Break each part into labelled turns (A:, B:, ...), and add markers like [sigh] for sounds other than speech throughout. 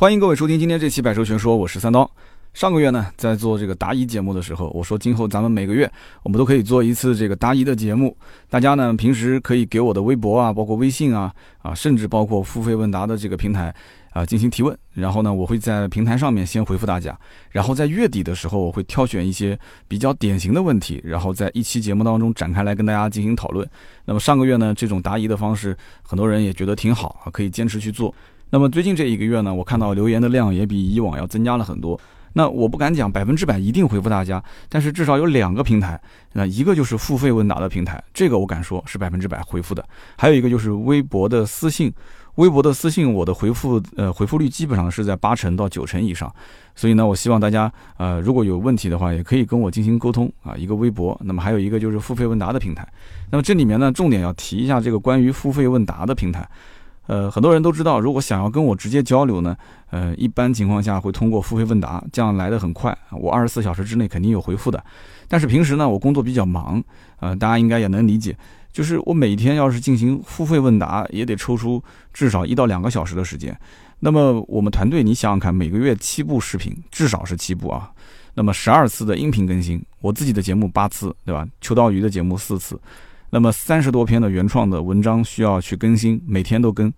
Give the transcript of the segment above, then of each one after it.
A: 欢迎各位收听今天这期《百车全说》，我是三刀。上个月呢，在做这个答疑节目的时候，我说今后咱们每个月我们都可以做一次这个答疑的节目。大家呢平时可以给我的微博啊，包括微信啊，啊，甚至包括付费问答的这个平台啊进行提问。然后呢，我会在平台上面先回复大家，然后在月底的时候，我会挑选一些比较典型的问题，然后在一期节目当中展开来跟大家进行讨论。那么上个月呢，这种答疑的方式，很多人也觉得挺好啊，可以坚持去做。那么最近这一个月呢，我看到留言的量也比以往要增加了很多。那我不敢讲百分之百一定回复大家，但是至少有两个平台，那一个就是付费问答的平台，这个我敢说是百分之百回复的；还有一个就是微博的私信，微博的私信我的回复呃回复率基本上是在八成到九成以上。所以呢，我希望大家呃如果有问题的话，也可以跟我进行沟通啊。一个微博，那么还有一个就是付费问答的平台。那么这里面呢，重点要提一下这个关于付费问答的平台。呃，很多人都知道，如果想要跟我直接交流呢，呃，一般情况下会通过付费问答，这样来的很快，我二十四小时之内肯定有回复的。但是平时呢，我工作比较忙，呃，大家应该也能理解，就是我每天要是进行付费问答，也得抽出至少一到两个小时的时间。那么我们团队，你想想看，每个月七部视频，至少是七部啊，那么十二次的音频更新，我自己的节目八次，对吧？秋刀鱼的节目四次。那么三十多篇的原创的文章需要去更新，每天都更。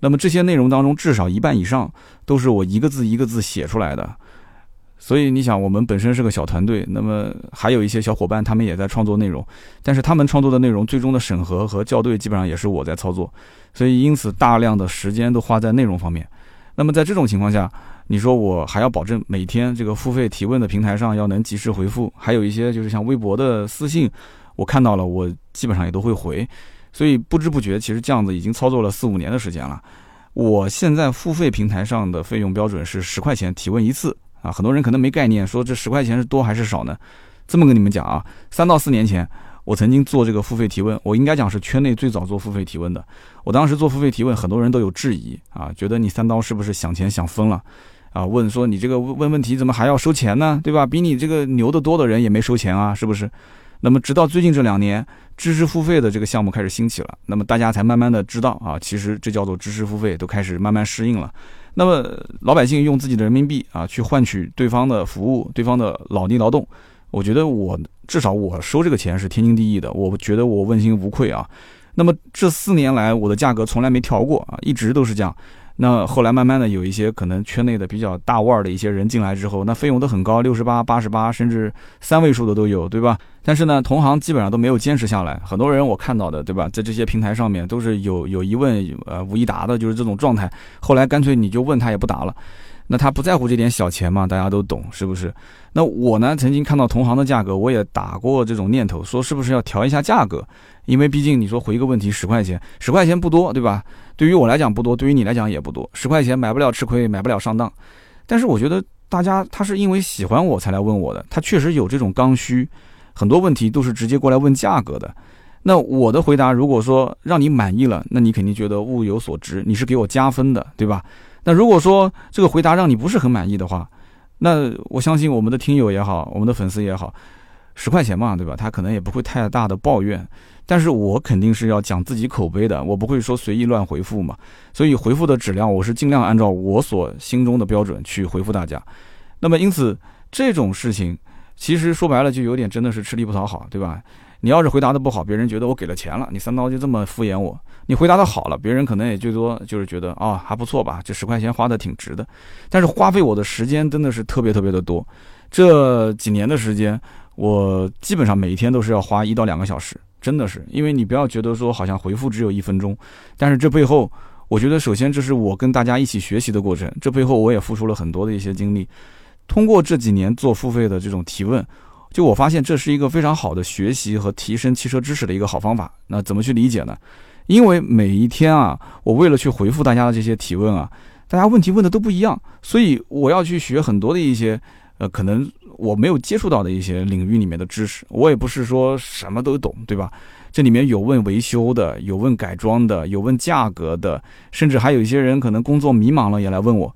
A: 那么这些内容当中，至少一半以上都是我一个字一个字写出来的。所以你想，我们本身是个小团队，那么还有一些小伙伴，他们也在创作内容，但是他们创作的内容最终的审核和校对，基本上也是我在操作。所以因此，大量的时间都花在内容方面。那么在这种情况下，你说我还要保证每天这个付费提问的平台上要能及时回复，还有一些就是像微博的私信。我看到了，我基本上也都会回，所以不知不觉，其实这样子已经操作了四五年的时间了。我现在付费平台上的费用标准是十块钱提问一次啊，很多人可能没概念，说这十块钱是多还是少呢？这么跟你们讲啊，三到四年前，我曾经做这个付费提问，我应该讲是圈内最早做付费提问的。我当时做付费提问，很多人都有质疑啊，觉得你三刀是不是想钱想疯了啊？问说你这个问问题怎么还要收钱呢？对吧？比你这个牛得多的人也没收钱啊，是不是？那么，直到最近这两年，知识付费的这个项目开始兴起了，那么大家才慢慢的知道啊，其实这叫做知识付费，都开始慢慢适应了。那么老百姓用自己的人民币啊，去换取对方的服务，对方的脑力劳动，我觉得我至少我收这个钱是天经地义的，我觉得我问心无愧啊。那么这四年来，我的价格从来没调过啊，一直都是这样。那后来慢慢的有一些可能圈内的比较大腕儿的一些人进来之后，那费用都很高，六十八、八十八，甚至三位数的都有，对吧？但是呢，同行基本上都没有坚持下来。很多人我看到的，对吧？在这些平台上面都是有有疑问，呃，无一答的，就是这种状态。后来干脆你就问他也不答了。那他不在乎这点小钱嘛？大家都懂，是不是？那我呢，曾经看到同行的价格，我也打过这种念头，说是不是要调一下价格？因为毕竟你说回一个问题十块钱，十块钱不多，对吧？对于我来讲不多，对于你来讲也不多，十块钱买不了吃亏，买不了上当。但是我觉得大家他是因为喜欢我才来问我的，他确实有这种刚需，很多问题都是直接过来问价格的。那我的回答如果说让你满意了，那你肯定觉得物有所值，你是给我加分的，对吧？那如果说这个回答让你不是很满意的话，那我相信我们的听友也好，我们的粉丝也好，十块钱嘛，对吧？他可能也不会太大的抱怨。但是我肯定是要讲自己口碑的，我不会说随意乱回复嘛。所以回复的质量，我是尽量按照我所心中的标准去回复大家。那么因此这种事情，其实说白了就有点真的是吃力不讨好，对吧？你要是回答的不好，别人觉得我给了钱了，你三刀就这么敷衍我。你回答的好了，别人可能也最多就是觉得啊还不错吧，这十块钱花的挺值的。但是花费我的时间真的是特别特别的多，这几年的时间，我基本上每一天都是要花一到两个小时。真的是，因为你不要觉得说好像回复只有一分钟，但是这背后，我觉得首先这是我跟大家一起学习的过程，这背后我也付出了很多的一些精力。通过这几年做付费的这种提问，就我发现这是一个非常好的学习和提升汽车知识的一个好方法。那怎么去理解呢？因为每一天啊，我为了去回复大家的这些提问啊，大家问题问的都不一样，所以我要去学很多的一些。呃，可能我没有接触到的一些领域里面的知识，我也不是说什么都懂，对吧？这里面有问维修的，有问改装的，有问价格的，甚至还有一些人可能工作迷茫了也来问我。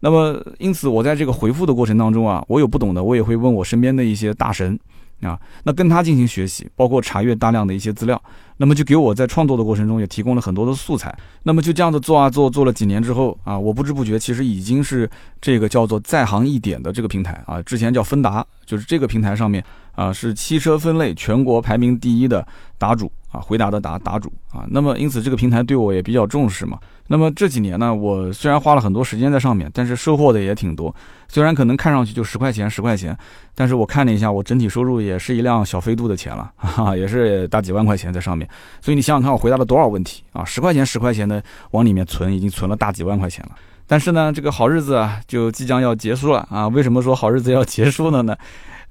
A: 那么，因此我在这个回复的过程当中啊，我有不懂的，我也会问我身边的一些大神，啊，那跟他进行学习，包括查阅大量的一些资料，那么就给我在创作的过程中也提供了很多的素材。那么就这样子做啊做，做了几年之后啊，我不知不觉其实已经是这个叫做在行一点的这个平台啊，之前叫芬达，就是这个平台上面啊是汽车分类全国排名第一的答主啊，回答的答答主啊。那么因此这个平台对我也比较重视嘛。那么这几年呢，我虽然花了很多时间在上面，但是收获的也挺多。虽然可能看上去就十块钱十块钱，但是我看了一下，我整体收入也是一辆小飞度的钱了，哈哈，也是大几万块钱在上面。所以你想想看，我回答了多少问题啊？十块钱十块钱的往里面存，已经存了大几万块钱了。但是呢，这个好日子啊，就即将要结束了啊！为什么说好日子要结束了呢？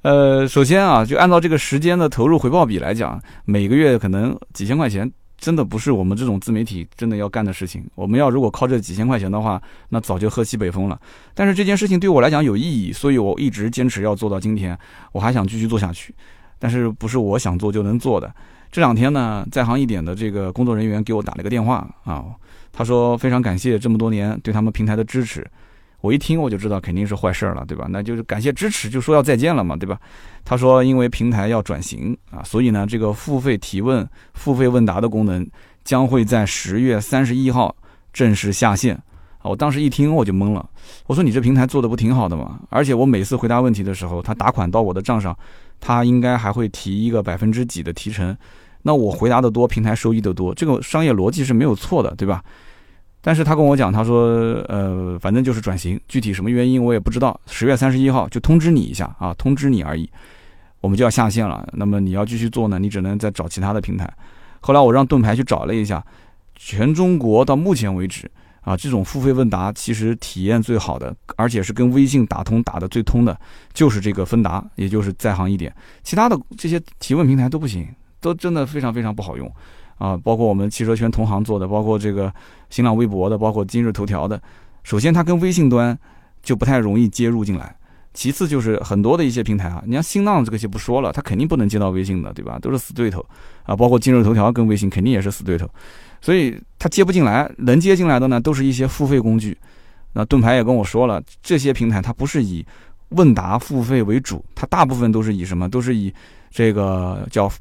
A: 呃，首先啊，就按照这个时间的投入回报比来讲，每个月可能几千块钱。真的不是我们这种自媒体真的要干的事情。我们要如果靠这几千块钱的话，那早就喝西北风了。但是这件事情对我来讲有意义，所以我一直坚持要做到今天。我还想继续做下去，但是不是我想做就能做的。这两天呢，在行一点的这个工作人员给我打了个电话啊，他说非常感谢这么多年对他们平台的支持。我一听我就知道肯定是坏事儿了，对吧？那就是感谢支持，就说要再见了嘛，对吧？他说因为平台要转型啊，所以呢，这个付费提问、付费问答的功能将会在十月三十一号正式下线啊。我当时一听我就懵了，我说你这平台做的不挺好的吗？而且我每次回答问题的时候，他打款到我的账上，他应该还会提一个百分之几的提成，那我回答的多，平台收益的多，这个商业逻辑是没有错的，对吧？但是他跟我讲，他说，呃，反正就是转型，具体什么原因我也不知道。十月三十一号就通知你一下啊，通知你而已，我们就要下线了。那么你要继续做呢，你只能再找其他的平台。后来我让盾牌去找了一下，全中国到目前为止啊，这种付费问答其实体验最好的，而且是跟微信打通打的最通的，就是这个芬达，也就是在行一点，其他的这些提问平台都不行，都真的非常非常不好用。啊，包括我们汽车圈同行做的，包括这个新浪微博的，包括今日头条的。首先，它跟微信端就不太容易接入进来；其次，就是很多的一些平台啊，你像新浪这个就不说了，它肯定不能接到微信的，对吧？都是死对头啊。包括今日头条跟微信肯定也是死对头，所以它接不进来。能接进来的呢，都是一些付费工具。那盾牌也跟我说了，这些平台它不是以问答付费为主，它大部分都是以什么？都是以这个叫。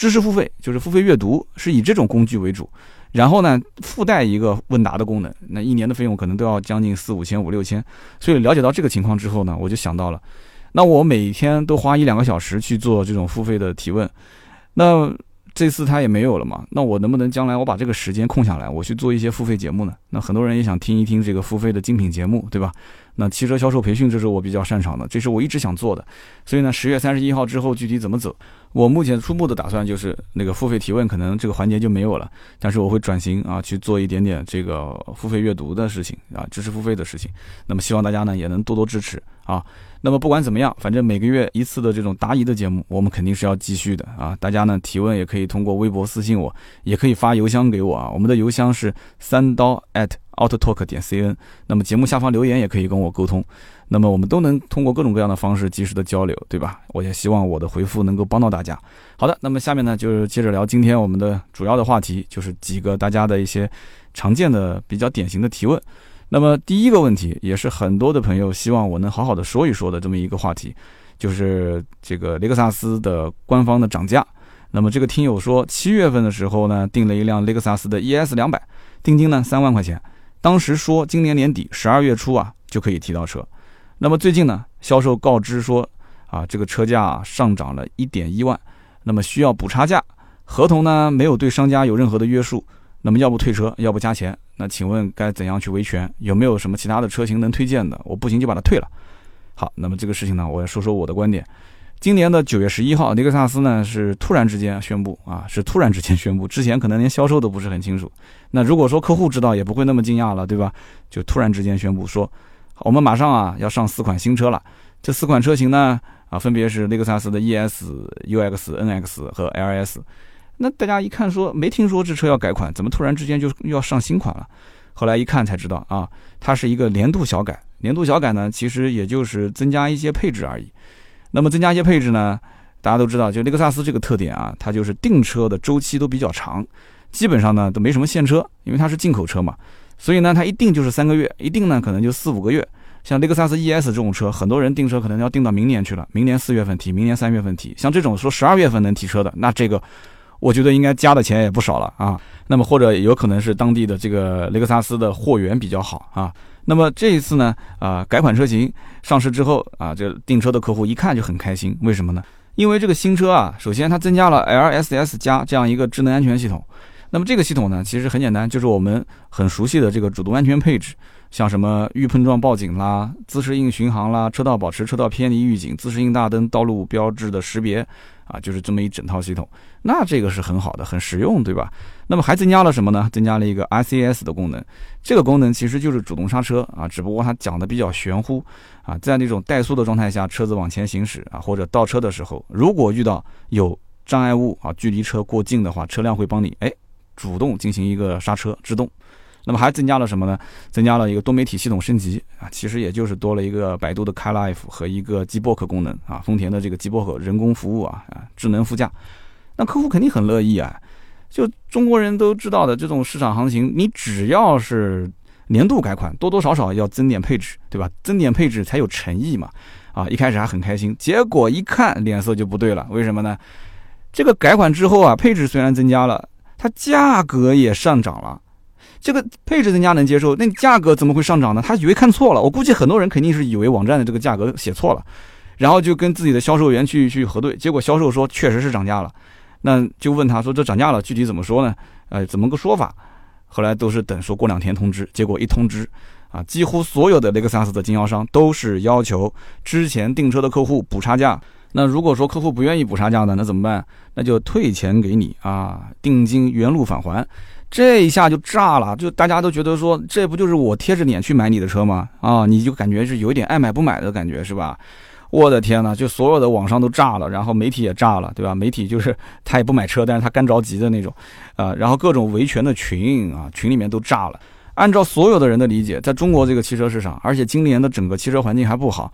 A: 知识付费就是付费阅读，是以这种工具为主，然后呢附带一个问答的功能，那一年的费用可能都要将近四五千、五六千。所以了解到这个情况之后呢，我就想到了，那我每天都花一两个小时去做这种付费的提问，那这次他也没有了嘛，那我能不能将来我把这个时间空下来，我去做一些付费节目呢？那很多人也想听一听这个付费的精品节目，对吧？那汽车销售培训这是我比较擅长的，这是我一直想做的。所以呢，十月三十一号之后具体怎么走？我目前初步的打算就是那个付费提问，可能这个环节就没有了，但是我会转型啊，去做一点点这个付费阅读的事情啊，知识付费的事情。那么希望大家呢也能多多支持啊。那么不管怎么样，反正每个月一次的这种答疑的节目，我们肯定是要继续的啊。大家呢提问也可以通过微博私信我，也可以发邮箱给我啊。我们的邮箱是三刀 at autotalk 点 cn。那么节目下方留言也可以跟我沟通。那么我们都能通过各种各样的方式及时的交流，对吧？我也希望我的回复能够帮到大家。好的，那么下面呢，就是接着聊今天我们的主要的话题，就是几个大家的一些常见的、比较典型的提问。那么第一个问题，也是很多的朋友希望我能好好的说一说的这么一个话题，就是这个雷克萨斯的官方的涨价。那么这个听友说，七月份的时候呢，订了一辆雷克萨斯的 ES 两百，定金呢三万块钱，当时说今年年底十二月初啊就可以提到车。那么最近呢，销售告知说，啊，这个车价上涨了一点一万，那么需要补差价。合同呢没有对商家有任何的约束，那么要不退车，要不加钱。那请问该怎样去维权？有没有什么其他的车型能推荐的？我不行就把它退了。好，那么这个事情呢，我要说说我的观点。今年的九月十一号，雷克萨斯呢是突然之间宣布，啊，是突然之间宣布，之前可能连销售都不是很清楚。那如果说客户知道，也不会那么惊讶了，对吧？就突然之间宣布说。我们马上啊要上四款新车了，这四款车型呢啊分别是雷克萨斯的 ES、UX、NX 和 LS。那大家一看说没听说这车要改款，怎么突然之间就又要上新款了？后来一看才知道啊，它是一个年度小改。年度小改呢，其实也就是增加一些配置而已。那么增加一些配置呢，大家都知道，就雷克萨斯这个特点啊，它就是订车的周期都比较长，基本上呢都没什么现车，因为它是进口车嘛。所以呢，它一定就是三个月，一定呢可能就四五个月。像雷克萨斯 ES 这种车，很多人订车可能要订到明年去了，明年四月份提，明年三月份提。像这种说十二月份能提车的，那这个我觉得应该加的钱也不少了啊。那么或者有可能是当地的这个雷克萨斯的货源比较好啊。那么这一次呢，啊，改款车型上市之后啊，这订车的客户一看就很开心，为什么呢？因为这个新车啊，首先它增加了 LSS 加这样一个智能安全系统。那么这个系统呢，其实很简单，就是我们很熟悉的这个主动安全配置，像什么预碰撞报警啦、自适应巡航啦、车道保持、车道偏离预警、自适应大灯、道路标志的识别。啊，就是这么一整套系统，那这个是很好的，很实用，对吧？那么还增加了什么呢？增加了一个 ICS 的功能，这个功能其实就是主动刹车啊，只不过它讲的比较玄乎啊，在那种怠速的状态下，车子往前行驶啊，或者倒车的时候，如果遇到有障碍物啊，距离车过近的话，车辆会帮你哎主动进行一个刹车制动。那么还增加了什么呢？增加了一个多媒体系统升级啊，其实也就是多了一个百度的 CarLife 和一个 G b o k 功能啊，丰田的这个 G b o k 人工服务啊啊，智能副驾，那客户肯定很乐意啊。就中国人都知道的这种市场行情，你只要是年度改款，多多少少要增点配置，对吧？增点配置才有诚意嘛。啊，一开始还很开心，结果一看脸色就不对了，为什么呢？这个改款之后啊，配置虽然增加了，它价格也上涨了。这个配置增加能接受，那价格怎么会上涨呢？他以为看错了，我估计很多人肯定是以为网站的这个价格写错了，然后就跟自己的销售员去去核对，结果销售说确实是涨价了，那就问他说这涨价了具体怎么说呢？呃，怎么个说法？后来都是等说过两天通知，结果一通知，啊，几乎所有的雷克萨斯的经销商都是要求之前订车的客户补差价。那如果说客户不愿意补差价呢，那怎么办？那就退钱给你啊，定金原路返还。这一下就炸了，就大家都觉得说，这不就是我贴着脸去买你的车吗？啊，你就感觉是有一点爱买不买的感觉，是吧？我的天呐，就所有的网上都炸了，然后媒体也炸了，对吧？媒体就是他也不买车，但是他干着急的那种，啊，然后各种维权的群啊，群里面都炸了。按照所有的人的理解，在中国这个汽车市场，而且今年的整个汽车环境还不好，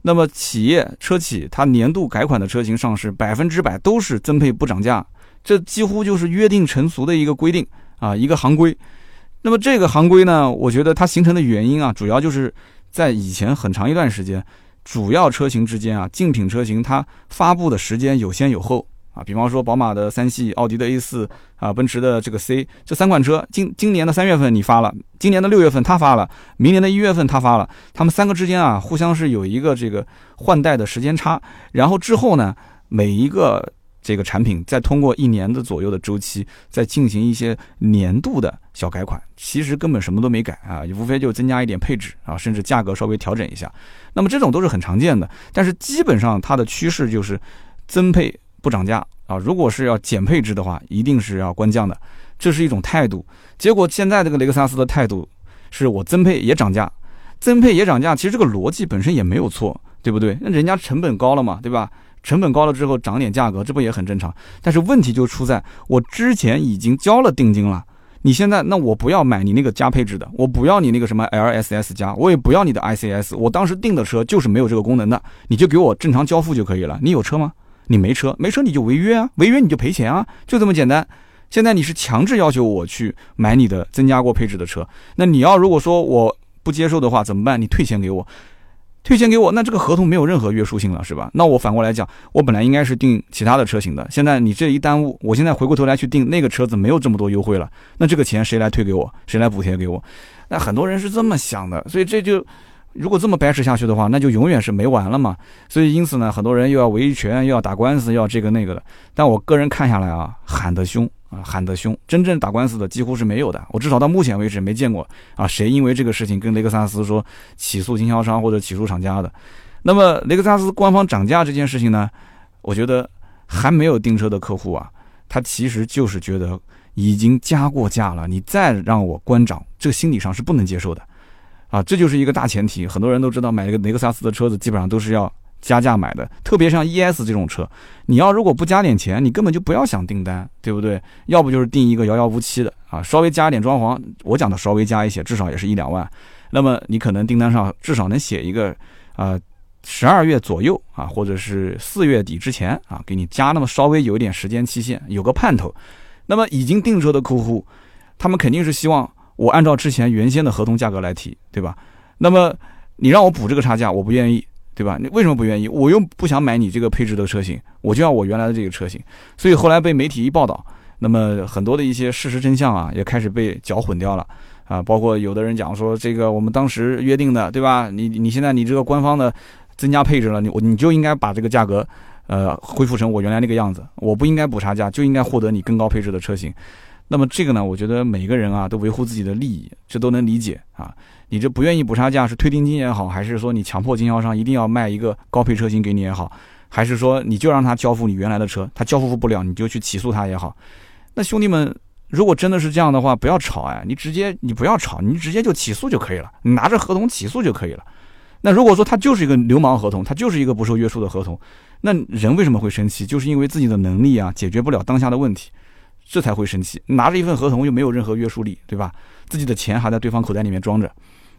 A: 那么企业车企它年度改款的车型上市，百分之百都是增配不涨价，这几乎就是约定成俗的一个规定。啊，一个行规，那么这个行规呢，我觉得它形成的原因啊，主要就是在以前很长一段时间，主要车型之间啊，竞品车型它发布的时间有先有后啊。比方说，宝马的三系、奥迪的 A 四啊，奔驰的这个 C 这三款车，今今年的三月份你发了，今年的六月份他发了，明年的一月份他发了，他们三个之间啊，互相是有一个这个换代的时间差，然后之后呢，每一个。这个产品再通过一年的左右的周期，再进行一些年度的小改款，其实根本什么都没改啊，无非就增加一点配置啊，甚至价格稍微调整一下。那么这种都是很常见的，但是基本上它的趋势就是增配不涨价啊。如果是要减配置的话，一定是要官降的，这是一种态度。结果现在这个雷克萨斯的态度是我增配也涨价，增配也涨价，其实这个逻辑本身也没有错，对不对？那人家成本高了嘛，对吧？成本高了之后涨点价格，这不也很正常？但是问题就出在我之前已经交了定金了，你现在那我不要买你那个加配置的，我不要你那个什么 LSS 加，我也不要你的 ICS，我当时订的车就是没有这个功能的，你就给我正常交付就可以了。你有车吗？你没车，没车你就违约啊，违约你就赔钱啊，就这么简单。现在你是强制要求我去买你的增加过配置的车，那你要如果说我不接受的话怎么办？你退钱给我。退钱给我，那这个合同没有任何约束性了，是吧？那我反过来讲，我本来应该是订其他的车型的，现在你这一耽误，我现在回过头来去订那个车子，没有这么多优惠了，那这个钱谁来退给我？谁来补贴给我？那很多人是这么想的，所以这就如果这么掰扯下去的话，那就永远是没完了嘛。所以因此呢，很多人又要维权，又要打官司，要这个那个的。但我个人看下来啊，喊得凶。啊，喊得凶，真正打官司的几乎是没有的。我至少到目前为止没见过啊，谁因为这个事情跟雷克萨斯说起诉经销商或者起诉厂家的。那么雷克萨斯官方涨价这件事情呢，我觉得还没有订车的客户啊，他其实就是觉得已经加过价了，你再让我关涨，这个心理上是不能接受的啊。这就是一个大前提。很多人都知道，买一个雷克萨斯的车子基本上都是要。加价买的，特别像 ES 这种车，你要如果不加点钱，你根本就不要想订单，对不对？要不就是订一个遥遥无期的啊，稍微加一点装潢，我讲的稍微加一些，至少也是一两万。那么你可能订单上至少能写一个，啊，十二月左右啊，或者是四月底之前啊，给你加那么稍微有一点时间期限，有个盼头。那么已经订车的客户，他们肯定是希望我按照之前原先的合同价格来提，对吧？那么。你让我补这个差价，我不愿意，对吧？你为什么不愿意？我又不想买你这个配置的车型，我就要我原来的这个车型。所以后来被媒体一报道，那么很多的一些事实真相啊，也开始被搅混掉了啊。包括有的人讲说，这个我们当时约定的，对吧？你你现在你这个官方的增加配置了，你我你就应该把这个价格，呃，恢复成我原来那个样子，我不应该补差价，就应该获得你更高配置的车型。那么这个呢，我觉得每个人啊都维护自己的利益，这都能理解啊。你这不愿意补差价是退定金也好，还是说你强迫经销商一定要卖一个高配车型给你也好，还是说你就让他交付你原来的车，他交付不了你就去起诉他也好。那兄弟们，如果真的是这样的话，不要吵哎，你直接你不要吵，你直接就起诉就可以了，你拿着合同起诉就可以了。那如果说他就是一个流氓合同，他就是一个不受约束的合同，那人为什么会生气？就是因为自己的能力啊解决不了当下的问题。这才会生气，拿着一份合同又没有任何约束力，对吧？自己的钱还在对方口袋里面装着，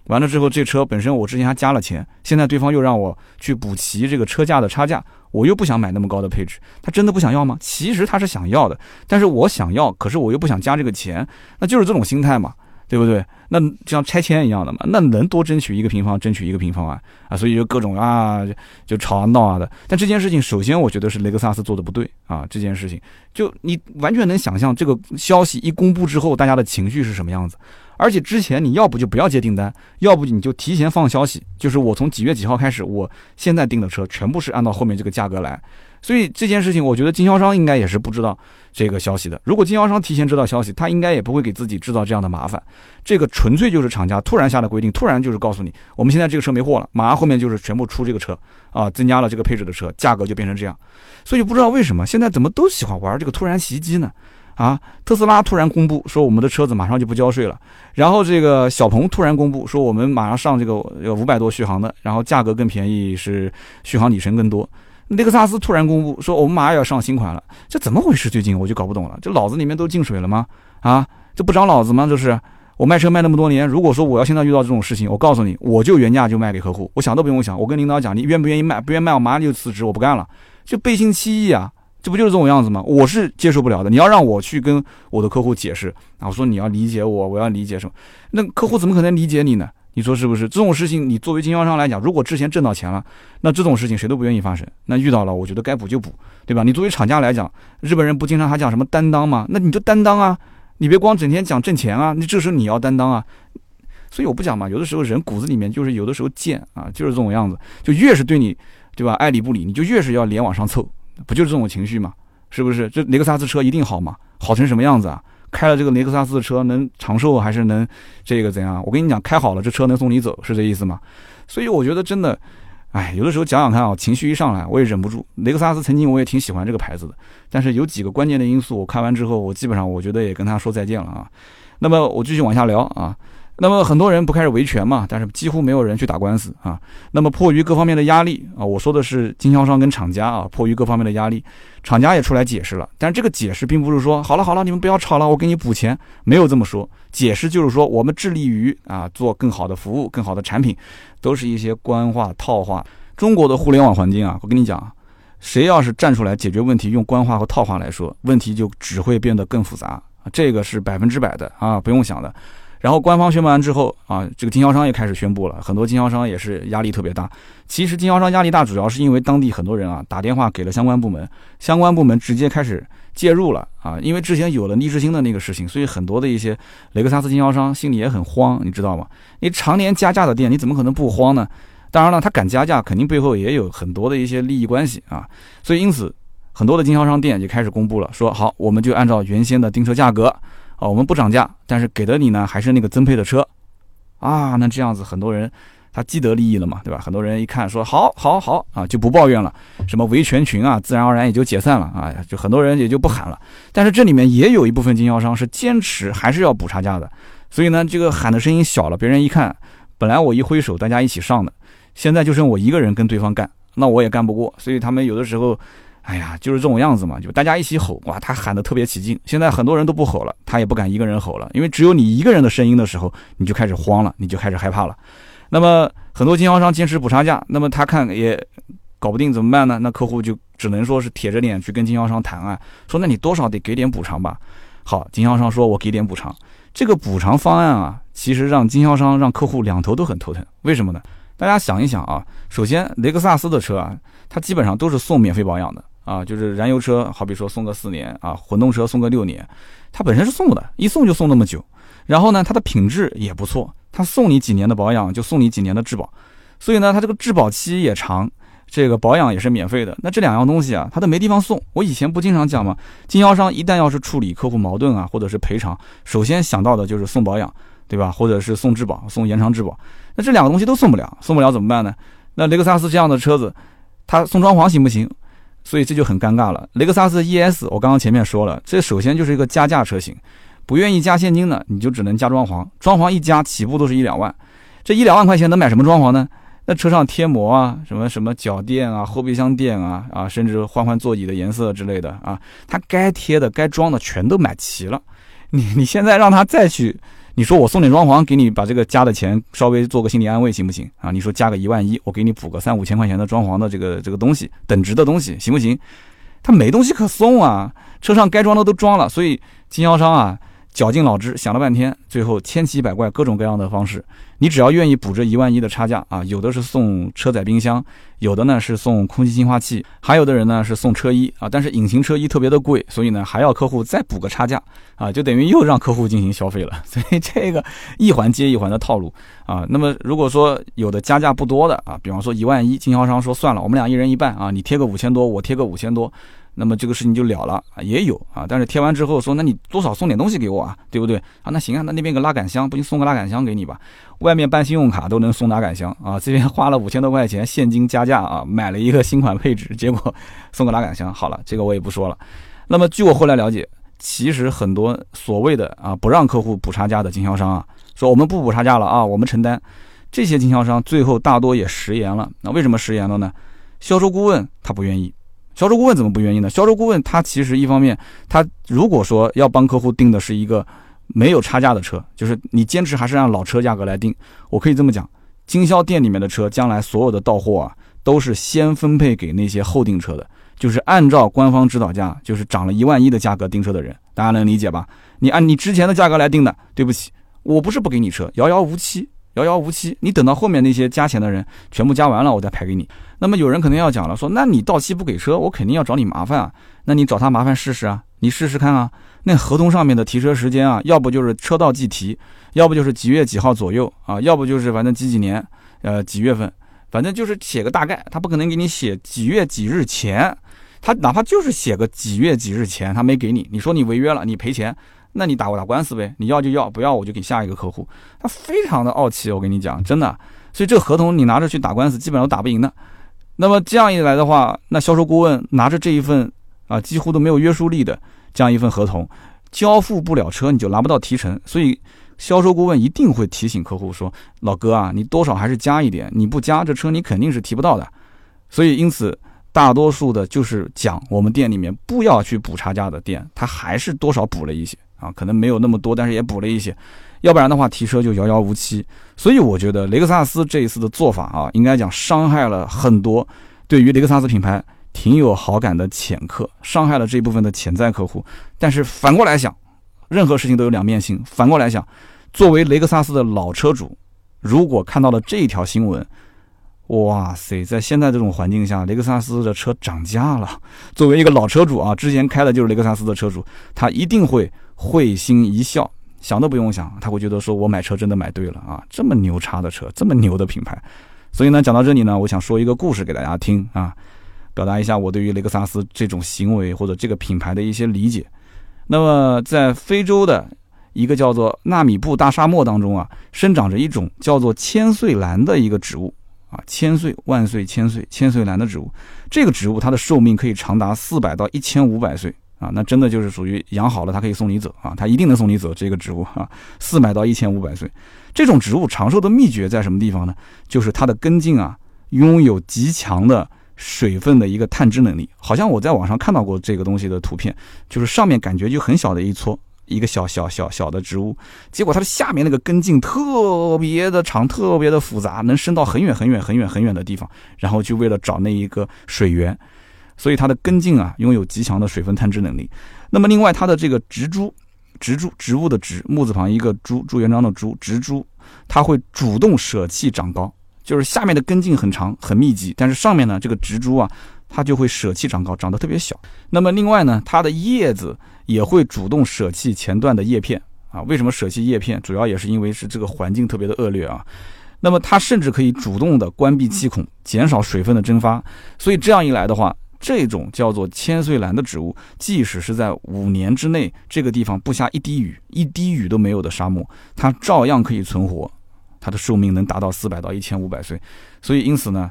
A: 完了之后，这车本身我之前还加了钱，现在对方又让我去补齐这个车价的差价，我又不想买那么高的配置，他真的不想要吗？其实他是想要的，但是我想要，可是我又不想加这个钱，那就是这种心态嘛。对不对？那就像拆迁一样的嘛，那能多争取一个平方，争取一个平方啊啊！所以就各种啊，就吵啊闹啊的。但这件事情，首先我觉得是雷克萨斯做的不对啊。这件事情，就你完全能想象这个消息一公布之后，大家的情绪是什么样子。而且之前你要不就不要接订单，要不你就提前放消息，就是我从几月几号开始，我现在订的车全部是按照后面这个价格来。所以这件事情，我觉得经销商应该也是不知道这个消息的。如果经销商提前知道消息，他应该也不会给自己制造这样的麻烦。这个纯粹就是厂家突然下的规定，突然就是告诉你，我们现在这个车没货了，马上后面就是全部出这个车啊，增加了这个配置的车，价格就变成这样。所以不知道为什么现在怎么都喜欢玩这个突然袭击呢？啊，特斯拉突然公布说我们的车子马上就不交税了，然后这个小鹏突然公布说我们马上上这个呃五百多续航的，然后价格更便宜，是续航里程更多。雷克萨斯突然公布说我们马上要上新款了，这怎么回事？最近我就搞不懂了，这脑子里面都进水了吗？啊，这不长脑子吗？这是我卖车卖那么多年，如果说我要现在遇到这种事情，我告诉你，我就原价就卖给客户，我想都不用想，我跟领导讲，你愿不愿意卖？不愿意卖，我马上就辞职，我不干了，就背信弃义啊，这不就是这种样子吗？我是接受不了的。你要让我去跟我的客户解释啊，我说你要理解我，我要理解什么？那客户怎么可能理解你呢？你说是不是这种事情？你作为经销商来讲，如果之前挣到钱了，那这种事情谁都不愿意发生。那遇到了，我觉得该补就补，对吧？你作为厂家来讲，日本人不经常还讲什么担当吗？那你就担当啊！你别光整天讲挣钱啊！你这时候你要担当啊！所以我不讲嘛，有的时候人骨子里面就是有的时候贱啊，就是这种样子。就越是对你，对吧？爱理不理，你就越是要脸往上凑，不就是这种情绪吗？是不是？这雷克萨斯车一定好吗？好成什么样子啊？开了这个雷克萨斯的车能长寿还是能这个怎样？我跟你讲，开好了这车能送你走，是这意思吗？所以我觉得真的，哎，有的时候讲讲看啊，情绪一上来我也忍不住。雷克萨斯曾经我也挺喜欢这个牌子的，但是有几个关键的因素，我看完之后，我基本上我觉得也跟他说再见了啊。那么我继续往下聊啊。那么很多人不开始维权嘛，但是几乎没有人去打官司啊。那么迫于各方面的压力啊，我说的是经销商跟厂家啊，迫于各方面的压力，厂家也出来解释了。但是这个解释并不是说好了好了，你们不要吵了，我给你补钱，没有这么说。解释就是说我们致力于啊做更好的服务、更好的产品，都是一些官话套话。中国的互联网环境啊，我跟你讲，谁要是站出来解决问题，用官话和套话来说，问题就只会变得更复杂。这个是百分之百的啊，不用想的。然后官方宣布完之后啊，这个经销商也开始宣布了，很多经销商也是压力特别大。其实经销商压力大，主要是因为当地很多人啊打电话给了相关部门，相关部门直接开始介入了啊。因为之前有了逆志星的那个事情，所以很多的一些雷克萨斯经销商心里也很慌，你知道吗？你常年加价的店，你怎么可能不慌呢？当然了，他敢加价，肯定背后也有很多的一些利益关系啊。所以因此，很多的经销商店也开始公布了，说好，我们就按照原先的订车价格。啊，我们不涨价，但是给的你呢还是那个增配的车，啊，那这样子很多人他既得利益了嘛，对吧？很多人一看说好，好，好啊，就不抱怨了，什么维权群啊，自然而然也就解散了啊，就很多人也就不喊了。但是这里面也有一部分经销商是坚持还是要补差价的，所以呢，这个喊的声音小了，别人一看，本来我一挥手大家一起上的，现在就剩我一个人跟对方干，那我也干不过，所以他们有的时候。哎呀，就是这种样子嘛，就大家一起吼哇，他喊得特别起劲。现在很多人都不吼了，他也不敢一个人吼了，因为只有你一个人的声音的时候，你就开始慌了，你就开始害怕了。那么很多经销商坚持补差价，那么他看也搞不定怎么办呢？那客户就只能说是铁着脸去跟经销商谈啊，说那你多少得给点补偿吧。好，经销商说我给点补偿，这个补偿方案啊，其实让经销商让客户两头都很头疼。为什么呢？大家想一想啊，首先雷克萨斯的车啊，它基本上都是送免费保养的啊，就是燃油车，好比说送个四年啊，混动车送个六年，它本身是送的，一送就送那么久。然后呢，它的品质也不错，它送你几年的保养，就送你几年的质保，所以呢，它这个质保期也长。这个保养也是免费的，那这两样东西啊，它都没地方送。我以前不经常讲吗？经销商一旦要是处理客户矛盾啊，或者是赔偿，首先想到的就是送保养，对吧？或者是送质保，送延长质保。那这两个东西都送不了，送不了怎么办呢？那雷克萨斯这样的车子，它送装潢行不行？所以这就很尴尬了。雷克萨斯 ES，我刚刚前面说了，这首先就是一个加价车型，不愿意加现金的，你就只能加装潢。装潢一加起步都是一两万，这一两万块钱能买什么装潢呢？那车上贴膜啊，什么什么脚垫啊、后备箱垫啊，啊，甚至换换座椅的颜色之类的啊，它该贴的、该装的全都买齐了。你你现在让他再去，你说我送点装潢给你，把这个加的钱稍微做个心理安慰行不行啊？你说加个一万一，我给你补个三五千块钱的装潢的这个这个东西，等值的东西行不行？他没东西可送啊，车上该装的都装了，所以经销商啊。绞尽脑汁想了半天，最后千奇百怪各种各样的方式，你只要愿意补这一万一的差价啊，有的是送车载冰箱，有的呢是送空气净化器，还有的人呢是送车衣啊，但是隐形车衣特别的贵，所以呢还要客户再补个差价啊，就等于又让客户进行消费了，[laughs] 所以这个一环接一环的套路啊。那么如果说有的加价不多的啊，比方说一万一，经销商说算了，我们俩一人一半啊，你贴个五千多，我贴个五千多。那么这个事情就了了啊，也有啊，但是贴完之后说，那你多少送点东西给我啊，对不对啊？那行啊，那那边个拉杆箱，不行送个拉杆箱给你吧。外面办信用卡都能送拉杆箱啊，这边花了五千多块钱现金加价啊，买了一个新款配置，结果送个拉杆箱。好了，这个我也不说了。那么据我后来了解，其实很多所谓的啊不让客户补差价的经销商啊，说我们不补差价了啊，我们承担。这些经销商最后大多也食言了。那为什么食言了呢？销售顾问他不愿意。销售顾问怎么不愿意呢？销售顾问他其实一方面，他如果说要帮客户定的是一个没有差价的车，就是你坚持还是按老车价格来定，我可以这么讲，经销店里面的车将来所有的到货啊，都是先分配给那些后订车的，就是按照官方指导价，就是涨了一万一的价格订车的人，大家能理解吧？你按你之前的价格来定的，对不起，我不是不给你车，遥遥无期。遥遥无期，你等到后面那些加钱的人全部加完了，我再赔给你。那么有人可能要讲了，说那你到期不给车，我肯定要找你麻烦啊。那你找他麻烦试试啊，你试试看啊。那合同上面的提车时间啊，要不就是车到即提，要不就是几月几号左右啊，要不就是反正几几年，呃几月份，反正就是写个大概，他不可能给你写几月几日前，他哪怕就是写个几月几日前，他没给你，你说你违约了，你赔钱。那你打我打官司呗，你要就要，不要我就给下一个客户。他非常的傲气，我跟你讲，真的。所以这个合同你拿着去打官司，基本上都打不赢的。那么这样一来的话，那销售顾问拿着这一份啊，几乎都没有约束力的这样一份合同，交付不了车，你就拿不到提成。所以销售顾问一定会提醒客户说：“老哥啊，你多少还是加一点，你不加这车你肯定是提不到的。”所以因此。大多数的就是讲我们店里面不要去补差价的店，他还是多少补了一些啊，可能没有那么多，但是也补了一些，要不然的话提车就遥遥无期。所以我觉得雷克萨斯这一次的做法啊，应该讲伤害了很多对于雷克萨斯品牌挺有好感的潜客，伤害了这一部分的潜在客户。但是反过来想，任何事情都有两面性。反过来想，作为雷克萨斯的老车主，如果看到了这一条新闻，哇塞，在现在这种环境下，雷克萨斯的车涨价了。作为一个老车主啊，之前开的就是雷克萨斯的车主，他一定会会心一笑，想都不用想，他会觉得说我买车真的买对了啊，这么牛叉的车，这么牛的品牌。所以呢，讲到这里呢，我想说一个故事给大家听啊，表达一下我对于雷克萨斯这种行为或者这个品牌的一些理解。那么，在非洲的一个叫做纳米布大沙漠当中啊，生长着一种叫做千岁兰的一个植物。啊，千岁万岁千岁千岁兰的植物，这个植物它的寿命可以长达四百到一千五百岁啊，那真的就是属于养好了它可以送你走啊，它一定能送你走这个植物啊，四百到一千五百岁，这种植物长寿的秘诀在什么地方呢？就是它的根茎啊，拥有极强的水分的一个探知能力，好像我在网上看到过这个东西的图片，就是上面感觉就很小的一撮。一个小小小小的植物，结果它的下面那个根茎特别的长，特别的复杂，能伸到很远很远很远很远的地方，然后就为了找那一个水源，所以它的根茎啊拥有极强的水分探知能力。那么另外它的这个植株，植株植物的植木字旁一个朱朱元璋的朱植株，它会主动舍弃长高。就是下面的根茎很长很密集，但是上面呢这个植株啊，它就会舍弃长高，长得特别小。那么另外呢，它的叶子也会主动舍弃前段的叶片啊。为什么舍弃叶片？主要也是因为是这个环境特别的恶劣啊。那么它甚至可以主动的关闭气孔，减少水分的蒸发。所以这样一来的话，这种叫做千岁兰的植物，即使是在五年之内这个地方不下一滴雨、一滴雨都没有的沙漠，它照样可以存活，它的寿命能达到四百到一千五百岁。所以因此呢，